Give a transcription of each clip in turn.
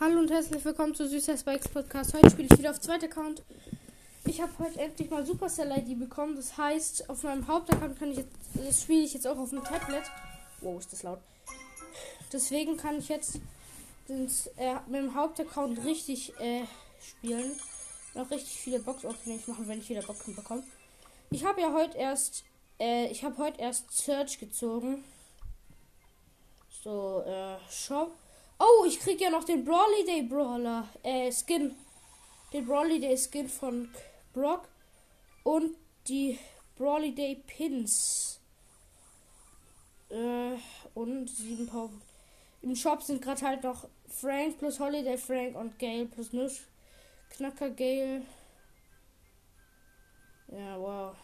Hallo und herzlich willkommen zu Süßer Spikes Podcast. Heute spiele ich wieder auf zweiter Account. Ich habe heute endlich mal Supercell ID bekommen. Das heißt, auf meinem Hauptaccount kann ich jetzt, das spiele ich jetzt auch auf dem Tablet. Wow, ist das laut. Deswegen kann ich jetzt das, äh, mit dem Hauptaccount richtig äh, spielen. Noch richtig viele Box-Openings machen, wenn ich wieder Boxen bekomme. Ich habe ja heute erst, äh, ich habe heute erst Search gezogen. So, äh, Shop. Oh, ich krieg ja noch den Brawly Day Brawler. Äh, Skin. Den Brawly Day Skin von Brock. Und die Brawly Day Pins. Äh, und sieben Power. Im Shop sind gerade halt noch Frank plus Holiday Frank und Gale plus Nusch. Knacker Gale. Ja, wow.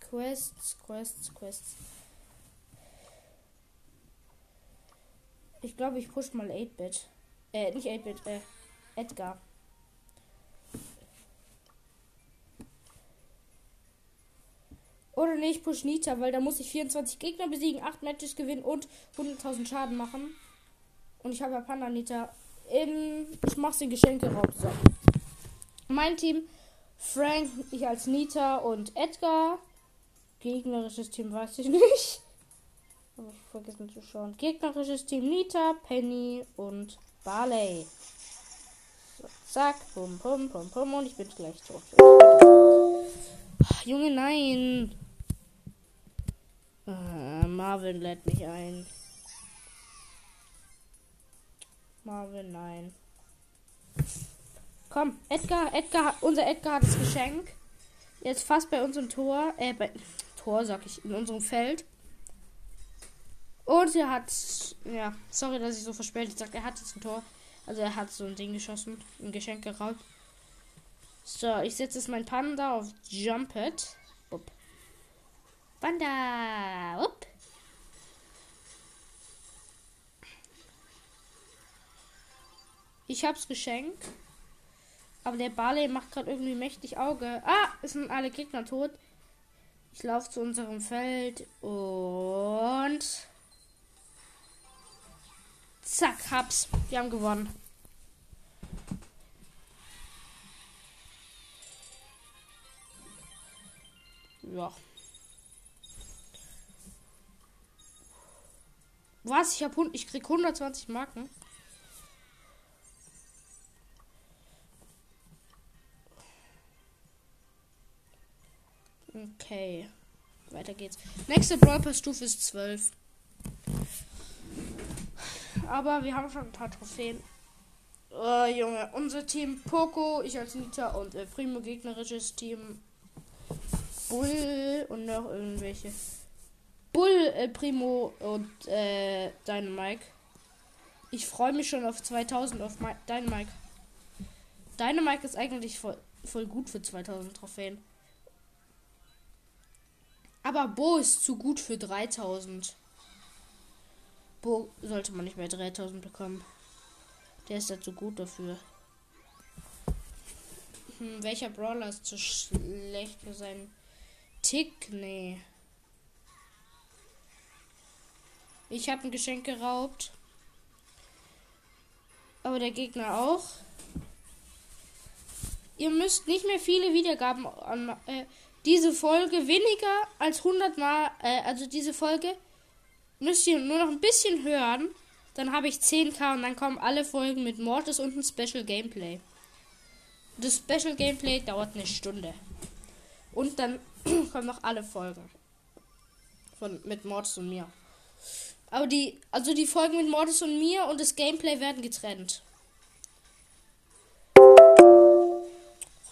Quests, Quests, Quests. Ich glaube, ich push mal 8-Bit. Äh, nicht 8-Bit, äh, Edgar. Oder nee, ich push Nita, weil da muss ich 24 Gegner besiegen, 8 Matches gewinnen und 100.000 Schaden machen. Und ich habe ja Panda Nita. In, ich mache den Geschenke raus. So. Mein Team, Frank, ich als Nita und Edgar. Gegnerisches Team weiß ich nicht. Vergessen zu schauen. Gegnerisches Team Nita, Penny und Barley. So, zack, pum, pum, pum, pum und ich bin gleich tot. Ach, Junge, nein. Ah, Marvin lädt mich ein. Marvin, nein. Komm, Edgar, Edgar, unser Edgar hat das Geschenk. Jetzt fast bei unserem Tor, äh, bei Tor sag ich, in unserem Feld. Und er hat, ja, sorry, dass ich so verspätet sage, er hat jetzt ein Tor. Also er hat so ein Ding geschossen, ein Geschenk geraubt. So, ich setze jetzt mein Panda auf Jumpet. Upp. Panda, upp. Ich hab's Geschenk. Aber der Barley macht gerade irgendwie mächtig Auge. Ah, es sind alle Gegner tot. Ich laufe zu unserem Feld und Zack, hab's. Wir haben gewonnen. Ja. Was? Ich hab ich krieg 120 Marken. Okay. Weiter geht's. Nächste Brawl Stufe ist 12. Aber wir haben schon ein paar Trophäen. Oh, Junge, unser Team Poco, ich als Nita und äh, Primo gegnerisches Team Bull und noch irgendwelche. Bull, äh, Primo und äh, Dynamike. Ich freue mich schon auf 2000 auf Dynamike. Dynamike ist eigentlich voll, voll gut für 2000 Trophäen. Aber Bo ist zu gut für 3000. Bo sollte man nicht mehr 3000 bekommen. Der ist ja zu gut dafür. Hm, welcher Brawler ist zu schlecht für seinen Tick? Nee. Ich habe ein Geschenk geraubt. Aber der Gegner auch. Ihr müsst nicht mehr viele Wiedergaben an äh, diese Folge weniger als 100 Mal, äh, also diese Folge müsst ihr nur noch ein bisschen hören. Dann habe ich 10k und dann kommen alle Folgen mit Mortis und ein Special Gameplay. Das Special Gameplay dauert eine Stunde. Und dann kommen noch alle Folgen. Von, mit Mortis und mir. Aber die, also die Folgen mit Mortis und mir und das Gameplay werden getrennt.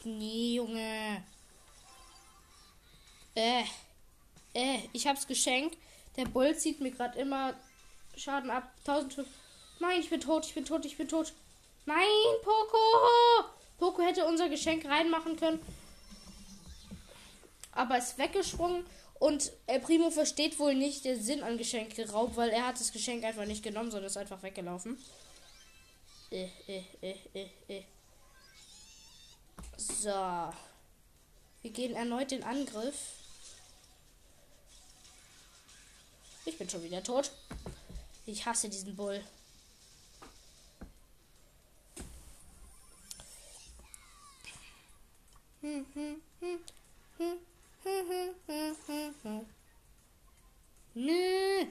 Och nee, Junge. Äh. Äh, ich hab's geschenkt. Der Bull zieht mir gerade immer Schaden ab. 1000. Nein, ich bin tot, ich bin tot, ich bin tot. Nein, Poco! Poco hätte unser Geschenk reinmachen können. Aber ist weggesprungen. Und El Primo versteht wohl nicht den Sinn an Geschenk geraubt, weil er hat das Geschenk einfach nicht genommen, sondern ist einfach weggelaufen. Äh, äh, äh, äh, äh. So. Wir gehen erneut den Angriff. Ich bin schon wieder tot. Ich hasse diesen Bull. Nö.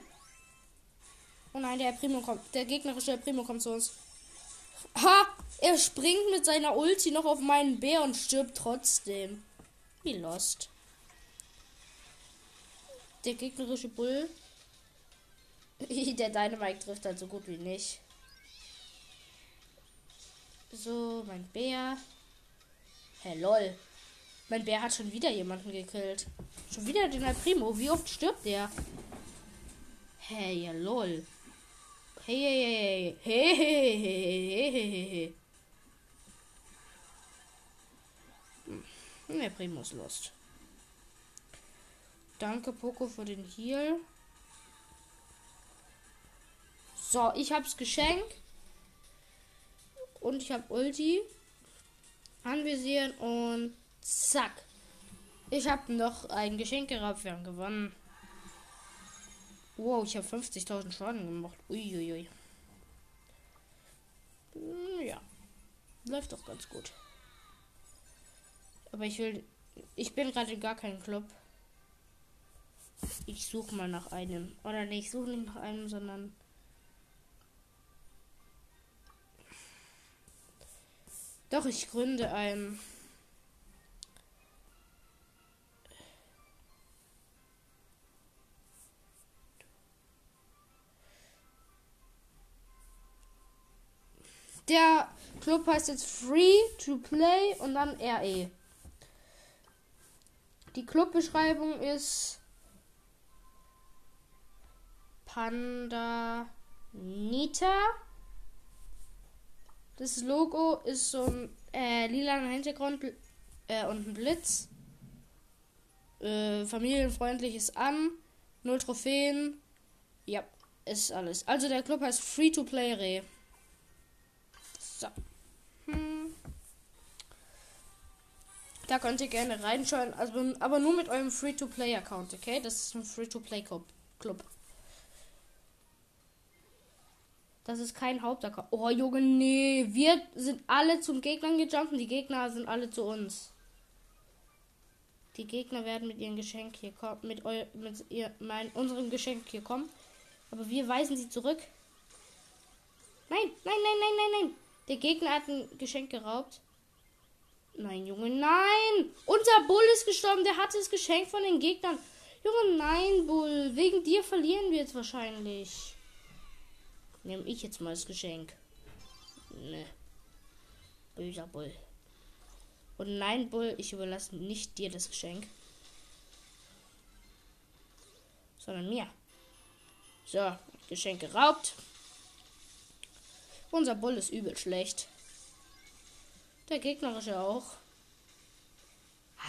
Oh nein, der Primo kommt. Der gegnerische Primo kommt zu uns. Ha! Er springt mit seiner Ulti noch auf meinen Bär und stirbt trotzdem. Wie lost. Der gegnerische Bull. Der Dynamite trifft halt so gut wie nicht. So, mein Bär. Hä, hey, lol. Mein Bär hat schon wieder jemanden gekillt. Schon wieder den Al Primo. Wie oft stirbt der? Hey, ja, lol. Hey, hey, hey, hey, hey, hey, hey, hey. Der Primo ist lost. Danke, Poco, für den Heal. So, ich hab's Geschenk. Und ich hab Ulti. Anvisieren und zack. Ich hab noch ein Geschenk gehabt. Wir haben gewonnen. Wow, ich habe 50.000 Schaden gemacht. Uiuiui. Hm, ja. Läuft doch ganz gut. Aber ich will. Ich bin gerade gar kein Club. Ich suche mal nach einem. Oder nee, ich suche nicht nach einem, sondern. Doch, ich gründe einen. Der Club heißt jetzt Free to Play und dann RE. Die Clubbeschreibung ist Panda Nita. Das Logo ist so ein äh, lilaner Hintergrund äh, und ein Blitz. Äh, familienfreundliches an. Null Trophäen. Ja, ist alles. Also der Club heißt Free to Play Re. So. Hm. Da könnt ihr gerne reinschauen, also, aber nur mit eurem Free-to-Play-Account, okay? Das ist ein Free-to-Play-Club. Das ist kein Hauptaccount. Oh, Junge, nee. Wir sind alle zum Gegnern gejumpt und die Gegner sind alle zu uns. Die Gegner werden mit ihrem Geschenk hier kommen, mit, eu mit ihr, mein, unserem Geschenk hier kommen. Aber wir weisen sie zurück. Nein, nein, nein, nein, nein, nein. Der Gegner hat ein Geschenk geraubt. Nein, Junge, nein! Unser Bull ist gestorben. Der hatte das Geschenk von den Gegnern. Junge, nein, Bull. Wegen dir verlieren wir jetzt wahrscheinlich. Nehme ich jetzt mal das Geschenk. Ne. Böser Bull. Und nein, Bull, ich überlasse nicht dir das Geschenk. Sondern mir. So, Geschenk geraubt. Unser Bull ist übel schlecht. Der gegnerische auch.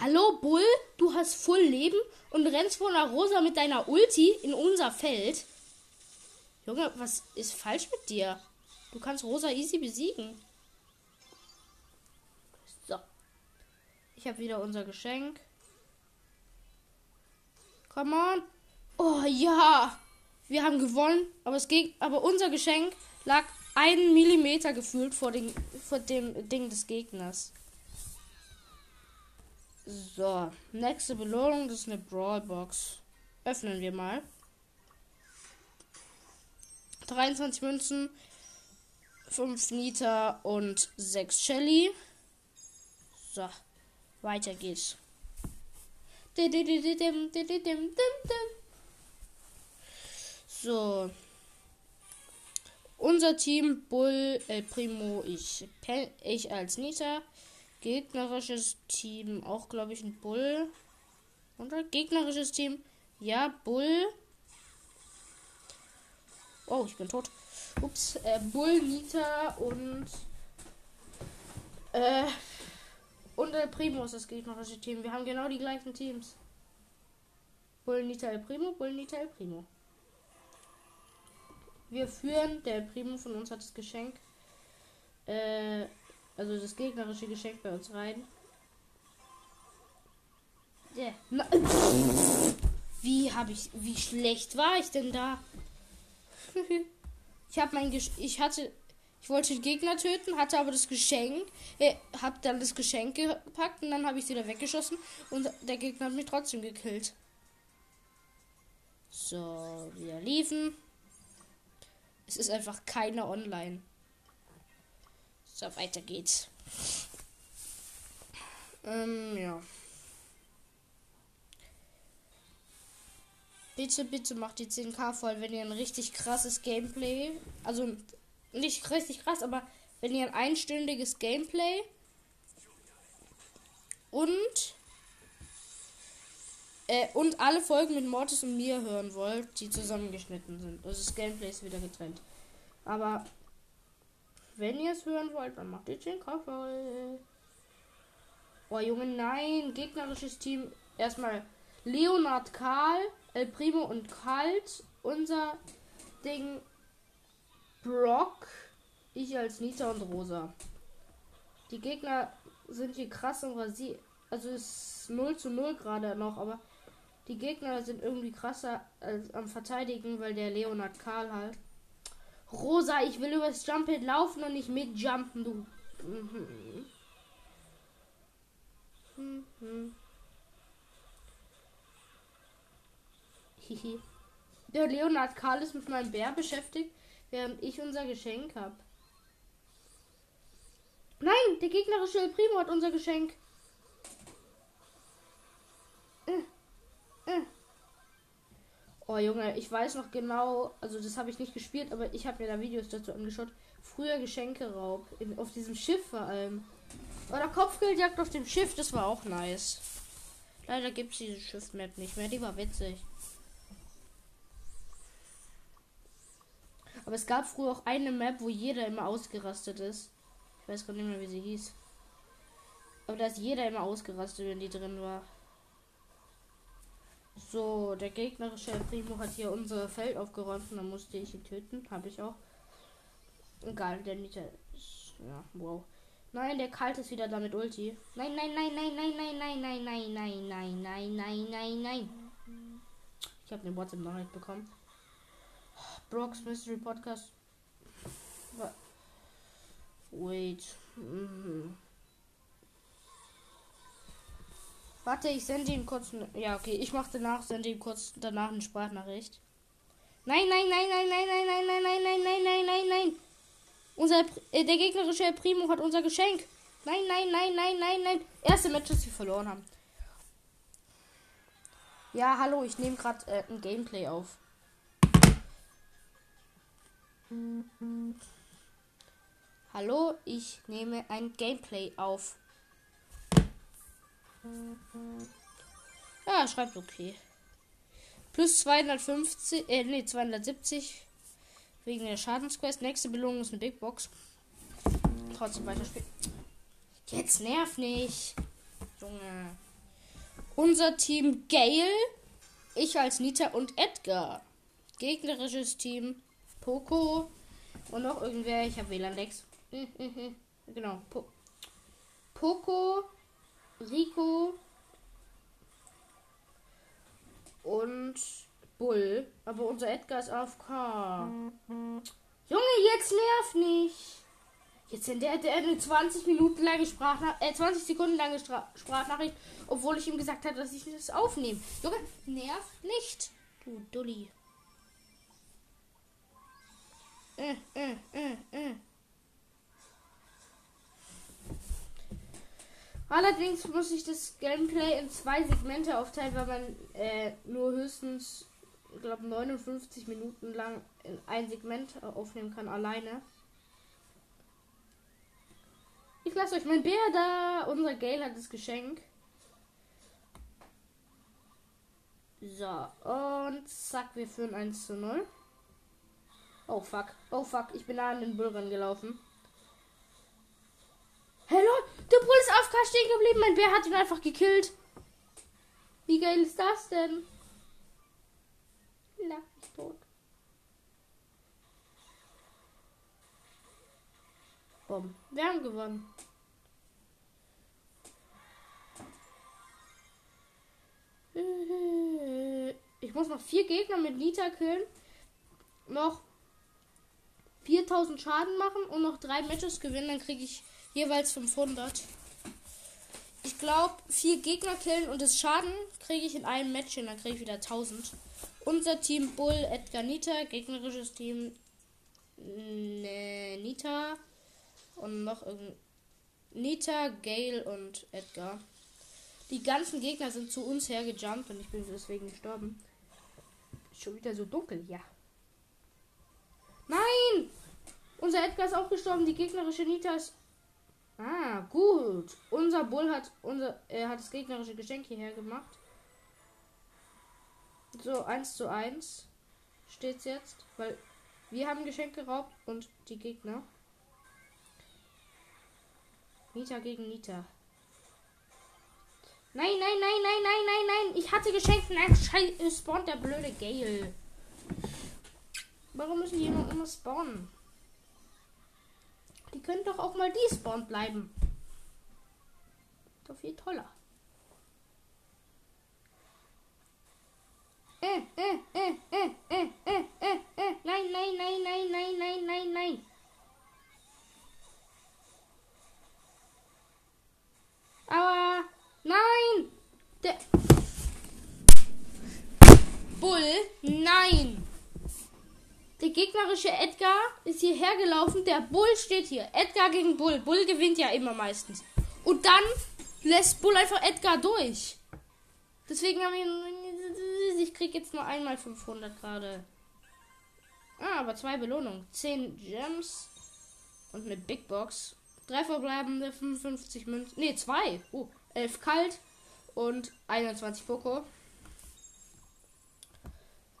Hallo Bull, du hast voll Leben und rennst vor einer Rosa mit deiner Ulti in unser Feld. Junge, was ist falsch mit dir? Du kannst Rosa easy besiegen. So. Ich habe wieder unser Geschenk. Come on. Oh ja. Wir haben gewonnen, aber es geht, aber unser Geschenk lag einen Millimeter gefühlt vor, den, vor dem Ding des Gegners. So, nächste Belohnung, das ist eine Brawlbox. Öffnen wir mal. 23 Münzen, 5 Nita und 6 Shelly. So, weiter geht's. So, unser Team Bull, El Primo, ich, ich als Nita. Gegnerisches Team auch, glaube ich, ein Bull. Und gegnerisches Team, ja, Bull. Oh, ich bin tot. Ups, äh, Bull, Nita und äh, und El Primo ist das gegnerische Team. Wir haben genau die gleichen Teams. Bull, Nita, El Primo, Bull, Nita, El Primo. Wir führen. Der Primo von uns hat das Geschenk. Äh, also das gegnerische Geschenk bei uns rein. Yeah. Wie habe ich. Wie schlecht war ich denn da? Ich habe mein Gesch ich hatte ich wollte den Gegner töten, hatte aber das Geschenk, äh, habe dann das Geschenk gepackt und dann habe ich sie da weggeschossen und der Gegner hat mich trotzdem gekillt. So, wir liefen. Es ist einfach keiner online. So, weiter geht's. Ähm, ja. Bitte, bitte macht die 10k voll, wenn ihr ein richtig krasses Gameplay, also nicht richtig krass, aber wenn ihr ein einstündiges Gameplay und äh, und alle Folgen mit Mortis und mir hören wollt, die zusammengeschnitten sind. Also das Gameplay ist wieder getrennt. Aber wenn ihr es hören wollt, dann macht ihr 10k voll. Oh Junge, nein, gegnerisches Team. Erstmal Leonard Karl, El Primo und Kalt. Unser Ding Brock. Ich als Nita und Rosa. Die Gegner sind hier krass und rasiert. Also es ist 0 zu 0 gerade noch, aber die Gegner sind irgendwie krasser als am Verteidigen, weil der Leonard Karl halt. Rosa, ich will übers Jumppad laufen und nicht mitjumpen, du. Mhm. Mhm. Hihi. Der Leonard Karl ist mit meinem Bär beschäftigt, während ich unser Geschenk habe. Nein, der gegnerische El Primo hat unser Geschenk. Äh, äh. Oh Junge, ich weiß noch genau, also das habe ich nicht gespielt, aber ich habe mir da Videos dazu angeschaut. Früher Geschenkeraub in, auf diesem Schiff vor allem. Oder Kopfgeldjagd auf dem Schiff, das war auch nice. Leider gibt es diese Schiff-Map nicht mehr, die war witzig. Aber es gab früher auch eine Map, wo jeder immer ausgerastet ist. Ich weiß gar nicht mehr, wie sie hieß. Aber da ist jeder immer ausgerastet, wenn die drin war. So, der gegnerische Primo hat hier unser Feld aufgeräumt und dann musste ich ihn töten. Habe ich auch. Egal, der Nita ist. Ja, wow. Nein, der Kalt ist wieder damit Ulti. Nein, nein, nein, nein, nein, nein, nein, nein, nein, nein, nein, nein, nein, nein, nein. Ich habe eine WhatsApp-Nachricht bekommen. Brock's Mystery Podcast. Wait. Mhm. Warte, ich sende ihm kurz. Ne ja, okay, ich mache danach, sende ihm kurz danach eine Sprachnachricht. Nein, nein, nein, nein, nein, nein, nein, nein, nein, nein, nein, nein, nein, nein. Unser äh, der gegnerische Primo hat unser Geschenk. Nein, nein, nein, nein, nein, nein. Erste Match, das wir verloren haben. Ja, hallo, ich nehme gerade äh, ein Gameplay auf. Hallo, ich nehme ein Gameplay auf. Ja, schreibt okay. Plus 250, äh, nee, 270 wegen der Schadensquest. Nächste Belohnung ist eine Big Box. Trotzdem weiterspielen. Jetzt nerv nicht. Junge. Unser Team Gale, ich als Nita und Edgar. Gegnerisches Team Poco und noch irgendwer. Ich habe WLAN-Decks. genau. Po Poco, Rico und Bull. Aber unser Edgar ist AFK. Junge, jetzt nerv nicht. Jetzt sind der, der eine 20 Minuten lange Sprachnachricht, äh, 20 Sekunden lange Stra Sprachnachricht, obwohl ich ihm gesagt habe, dass ich das aufnehme. Junge, nerv nicht. Du Dulli. Äh, äh, äh. Allerdings muss ich das Gameplay in zwei Segmente aufteilen, weil man nur höchstens, glaube, 59 Minuten lang in ein Segment aufnehmen kann, alleine. Ich lasse euch mein Bär da. Unser Gale hat das Geschenk. So, und zack, wir führen 1 zu 0. Oh fuck, oh fuck, ich bin da an den Bull gelaufen. Hallo, der Bull ist AFK stehen geblieben. Mein Bär hat ihn einfach gekillt. Wie geil ist das denn? Lach mich tot. Bumm. Wir haben gewonnen. Ich muss noch vier Gegner mit Nita killen. Noch 4000 Schaden machen und noch drei Matches gewinnen, dann kriege ich jeweils 500. Ich glaube, vier Gegner killen und das Schaden kriege ich in einem Match hin, dann kriege ich wieder 1000. Unser Team Bull, Edgar Nita, gegnerisches Team Nita und noch irgendein Nita, Gale und Edgar. Die ganzen Gegner sind zu uns hergejumpt und ich bin deswegen gestorben. Schon wieder so dunkel, ja. Nein! Unser Edgar ist auch gestorben, die gegnerische Nita ist. Ah, gut. Unser Bull hat unser er hat das gegnerische Geschenk hierher gemacht. So, 1 zu 1 steht's jetzt, weil wir haben Geschenk geraubt und die Gegner. Nita gegen Nita. Nein, nein, nein, nein, nein, nein, nein. Ich hatte geschenkt. Nein, scheiße, spawnt der blöde Gale. Warum müssen die immer, immer spawnen? Die können doch auch mal die spawn bleiben. Doch viel toller. Äh, äh, äh, äh, äh, äh, äh, äh. Nein, nein, nein, nein, nein, nein, nein, nein. Aber nein! Der Bull, nein! Der gegnerische Edgar ist hierher gelaufen. Der Bull steht hier. Edgar gegen Bull. Bull gewinnt ja immer meistens. Und dann lässt Bull einfach Edgar durch. Deswegen haben wir. Ich krieg jetzt nur einmal 500 gerade. Ah, aber zwei Belohnungen. 10 Gems und eine Big Box. Drei verbleibende 55 Münzen. Ne, zwei. Oh, 11 kalt und 21 Poco.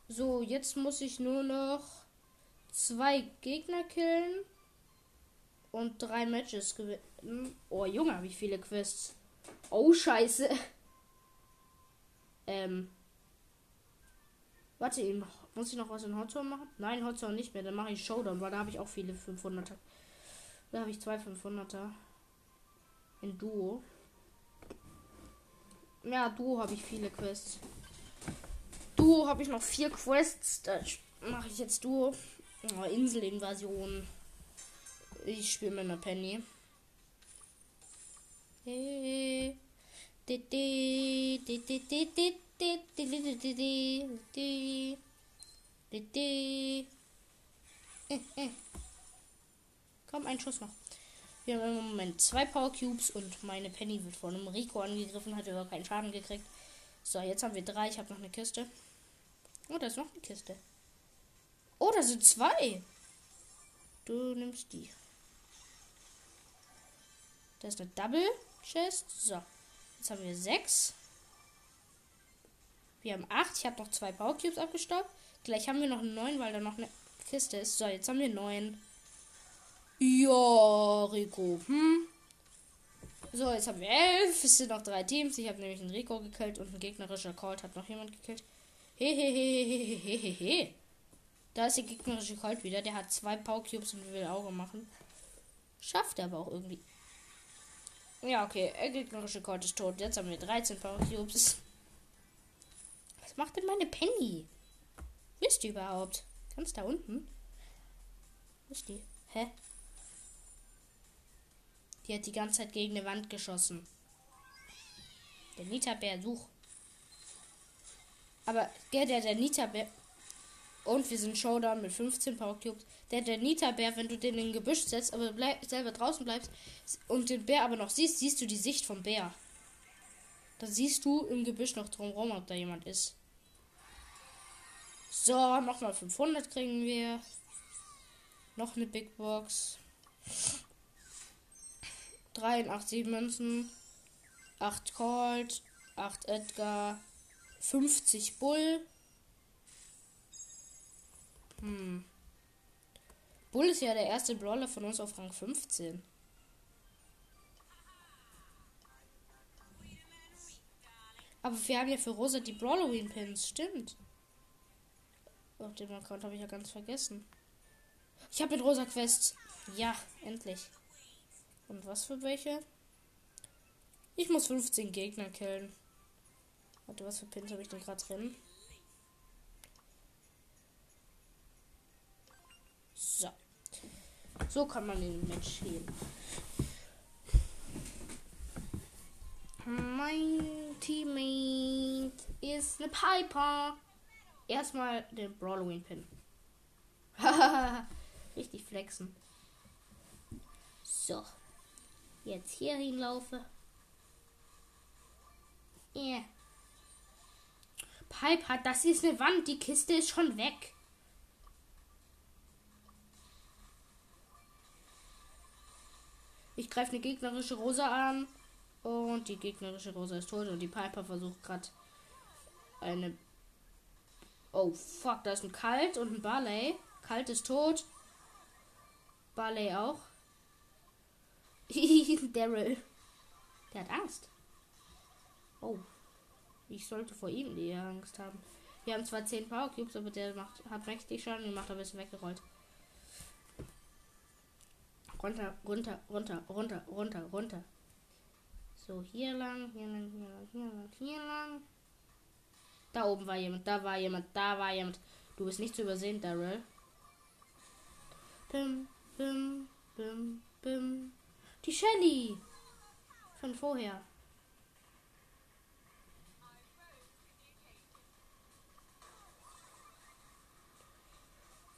So, jetzt muss ich nur noch zwei Gegner killen und drei Matches gewinnen. Oh, Junge, wie viele Quests. Oh, scheiße. Ähm. Warte, eben. Muss ich noch was in Hotzone machen? Nein, Hotzone nicht mehr. Dann mache ich Showdown, weil da habe ich auch viele 500er. Da habe ich zwei 500er. In Duo. Ja, Duo habe ich viele Quests. Duo habe ich noch vier Quests. Da mache ich jetzt Duo. Oh, Inselinvasion. Ich spiele mit einer Penny. Komm, ein Schuss noch. Wir haben im Moment zwei Power Cubes und meine Penny wird von einem Rico angegriffen, hat aber keinen Schaden gekriegt. So, jetzt haben wir drei. Ich habe noch eine Kiste. Oh, da ist noch eine Kiste. Oh, da sind zwei. Du nimmst die. Da ist eine Double Chest. So. Jetzt haben wir sechs. Wir haben acht. Ich habe noch zwei Power Cubes abgestaubt. Gleich haben wir noch neun, weil da noch eine Kiste ist. So, jetzt haben wir neun. Ja, Rico. Hm. So, jetzt haben wir elf. Es sind noch drei Teams. Ich habe nämlich einen Rico gekillt und ein gegnerischer Colt hat noch jemand gekillt. Hehehehehehehe. Da ist der gegnerische Colt wieder. Der hat zwei Power Cubes und will Auge machen. Schafft er aber auch irgendwie. Ja, okay. Der gegnerische Colt ist tot. Jetzt haben wir 13 Power Cubes. Was macht denn meine Penny? Wisst ihr überhaupt? Ganz da unten? Wo ist die? Hä? Die hat die ganze Zeit gegen eine Wand geschossen. Der Nita-Bär, such. Aber der, der, der Nita-Bär. Und wir sind Showdown mit 15 Power Cubes. Der, der Nita-Bär, wenn du den in den Gebüsch setzt, aber bleib, selber draußen bleibst und den Bär aber noch siehst, siehst du die Sicht vom Bär. Da siehst du im Gebüsch noch drumherum, ob da jemand ist. So, nochmal 500 kriegen wir. Noch eine Big Box. 83 Münzen, 8 Colt, 8 Edgar, 50 Bull. Hm. Bull ist ja der erste Brawler von uns auf Rang 15. Aber wir haben ja für Rosa die Brawloween Pins, stimmt. Auf dem Account habe ich ja ganz vergessen. Ich habe mit Rosa Quests. Ja, endlich. Und was für welche? Ich muss 15 Gegner killen. Warte, was für Pins habe ich denn gerade drin? So. So kann man den Match gehen. Mein Teammate ist eine Piper. Erstmal den Brawloween Pin. Richtig flexen. So. Jetzt hier hinlaufe. Yeah. Piper, das ist eine Wand. Die Kiste ist schon weg. Ich greife eine gegnerische Rosa an. Und die gegnerische Rosa ist tot. Und die Piper versucht gerade eine. Oh fuck, da ist ein Kalt und ein Barley. Kalt ist tot. Barley auch. Daryl. Der hat Angst. Oh. Ich sollte vor ihm die Angst haben. Wir haben zwar 10 Power Cubes, aber der macht, hat mächtig Schaden und macht ein bisschen weggerollt. Runter, runter, runter, runter, runter, runter. So, hier lang, hier lang, hier lang, hier lang, hier lang. Da oben war jemand, da war jemand, da war jemand. Du bist nicht zu übersehen, Daryl. Bim, bim, bim, bim. Die Shelly. Von vorher.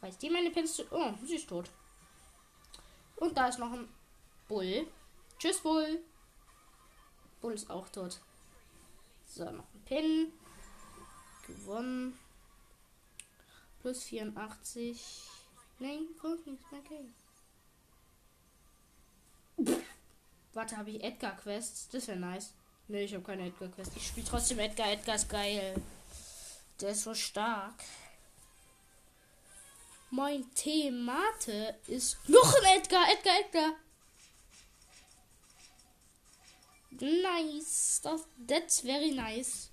Weiß die meine Pins. Oh, sie ist tot. Und da ist noch ein Bull. Tschüss, Bull. Bull ist auch tot. So, noch ein Pin. Gewonnen. Plus 84. Nein, kommt nichts mehr. Okay. Warte, habe ich Edgar Quests? Das wäre nice. Ne, ich habe keine Edgar Quests. Ich spiele trotzdem Edgar. Edgar ist geil. Der ist so stark. Mein Themate ist noch ein Edgar. Edgar, Edgar. Nice. Das, that's very nice.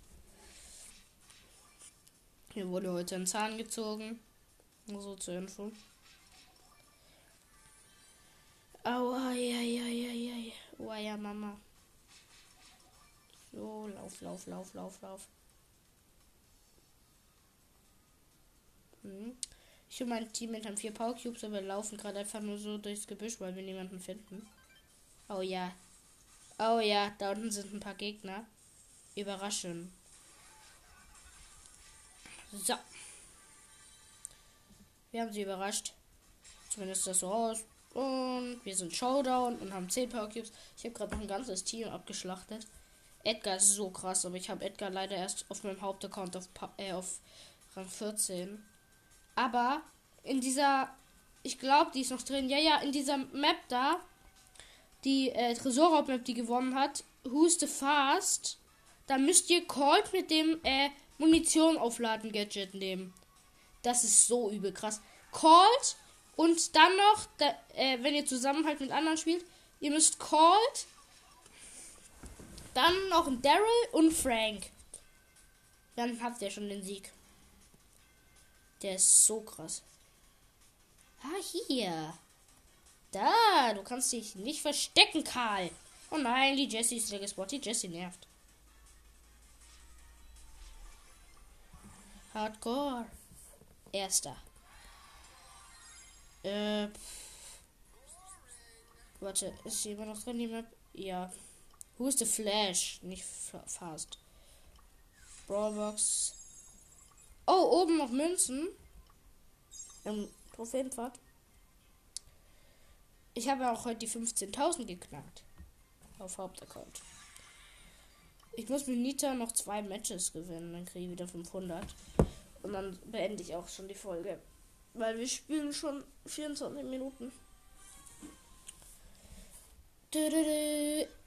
Hier wurde heute ein Zahn gezogen. Nur so zur Info. Aua, ja, ja, ja, ja, ja. Oh, ja, Mama. So, lauf, lauf, lauf, lauf, lauf. Hm. Ich und mein Team mit haben vier Power Cubes, aber wir laufen gerade einfach nur so durchs Gebüsch, weil wir niemanden finden. Oh ja. Oh ja, da unten sind ein paar Gegner. Überraschen. So. Wir haben sie überrascht. Zumindest das so aus. Und wir sind Showdown und haben 10 Power Cubes. Ich habe gerade noch ein ganzes Team abgeschlachtet. Edgar ist so krass, aber ich habe Edgar leider erst auf meinem Hauptaccount auf, äh, auf Rang 14. Aber in dieser, ich glaube, die ist noch drin. Ja, ja, in dieser Map da, die äh, Tresorraub-Map, die gewonnen hat, Who's the Fast, da müsst ihr Colt mit dem äh, Munition aufladen Gadget nehmen. Das ist so übel krass. Colt und dann noch, da, äh, wenn ihr zusammen halt mit anderen spielt, ihr müsst Colt, dann noch Daryl und Frank. Dann habt ihr schon den Sieg. Der ist so krass. Ah, hier. Da, du kannst dich nicht verstecken, Karl. Oh nein, die Jessie ist gespottet. Die Jessie nervt. Hardcore. Erster. Äh. Warte, ist jemand noch drin, die Map? Ja. Who the Flash? Nicht fast. Brawlbox. Oh, oben noch Münzen. Im Trophäenpfad. Ich habe auch heute die 15.000 geknackt. Auf Hauptaccount. Ich muss mit Nita noch zwei Matches gewinnen. Dann kriege ich wieder 500. Und dann beende ich auch schon die Folge. Weil wir spielen schon 24 Minuten.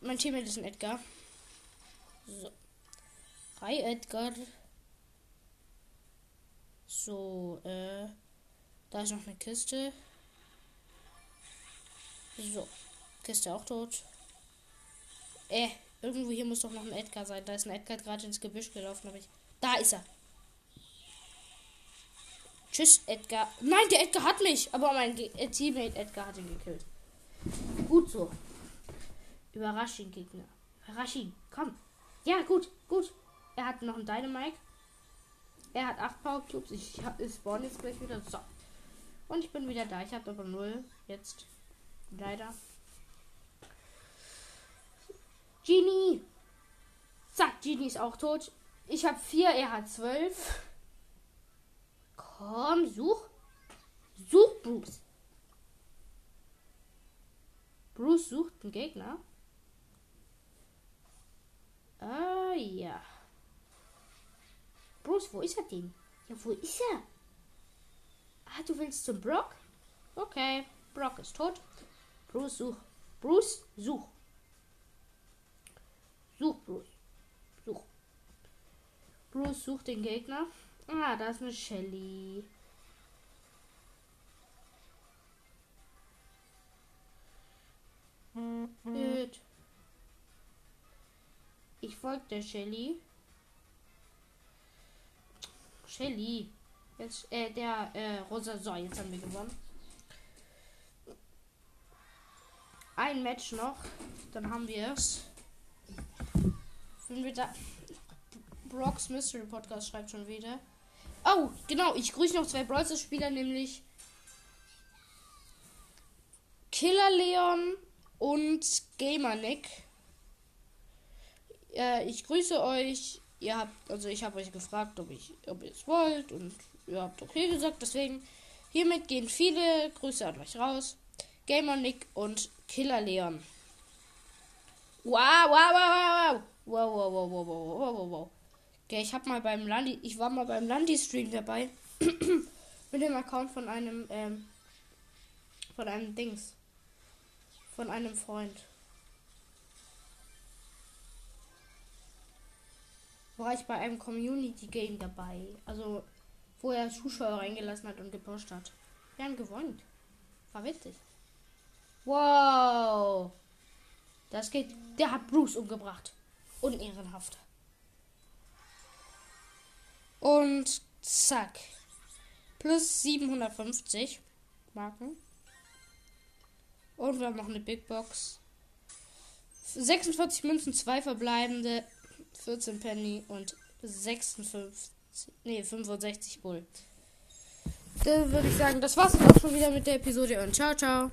Mein Teammate ist ein Edgar. So. Hi Edgar. So, äh. Da ist noch eine Kiste. So. Kiste auch tot. Äh, irgendwo hier muss doch noch ein Edgar sein. Da ist ein Edgar gerade ins Gebüsch gelaufen, habe ich. Da ist er. Tschüss, Edgar. Nein, der Edgar hat mich. Aber mein Ge äh, Teammate Edgar hat ihn gekillt. Gut so. Überrasch ihn, Gegner. Überrasch ihn. Komm. Ja, gut, gut. Er hat noch einen Dynamite. Er hat 8 Power Cubes. Ich, ich spawn jetzt gleich wieder. So. Und ich bin wieder da. Ich habe aber 0 jetzt Leider. Genie! Zack, Genie ist auch tot. Ich habe vier, er hat zwölf. Komm, such. Such Bruce. Bruce sucht einen Gegner. Ah, ja. Bruce, wo ist er denn? Ja, wo ist er? Ah, du willst zum Brock? Okay, Brock ist tot. Bruce, such. Bruce, such. Such, Bruce. Such. Bruce sucht den Gegner. Ah, da ist eine Shelly. Gut. Ich folge der Shelly. Shelly. Jetzt, äh, der, äh, Rosa. So, jetzt haben wir gewonnen. Ein Match noch. Dann haben wir es. Wenn wir da. Brock's Mystery Podcast schreibt schon wieder. Oh, genau. Ich grüße noch zwei Brawlers Spieler, nämlich Killer Leon und Gamer Nick. Äh, ich grüße euch. Ihr habt, also ich habe euch gefragt, ob ich, ob ihr es wollt und ihr habt okay gesagt. Deswegen hiermit gehen viele Grüße an euch raus. Gamer Nick und Killer Leon. Wow, wow, wow, wow, wow, wow, wow, wow, wow, wow, wow, wow. Okay, ich habe mal beim Landi, ich war mal beim Landi-Stream dabei mit dem Account von einem, ähm, von einem Dings, von einem Freund. War ich bei einem Community Game dabei, also wo er Zuschauer reingelassen hat und gepusht hat. Wir haben gewonnen. War witzig. Wow. Das geht. Der hat Bruce umgebracht. Unehrenhaft. Und zack. Plus 750 Marken. Und wir haben noch eine Big Box. 46 Münzen, 2 verbleibende, 14 Penny und 56, nee, 65 Bull. Dann würde ich sagen, das war's auch schon wieder mit der Episode und ciao, ciao.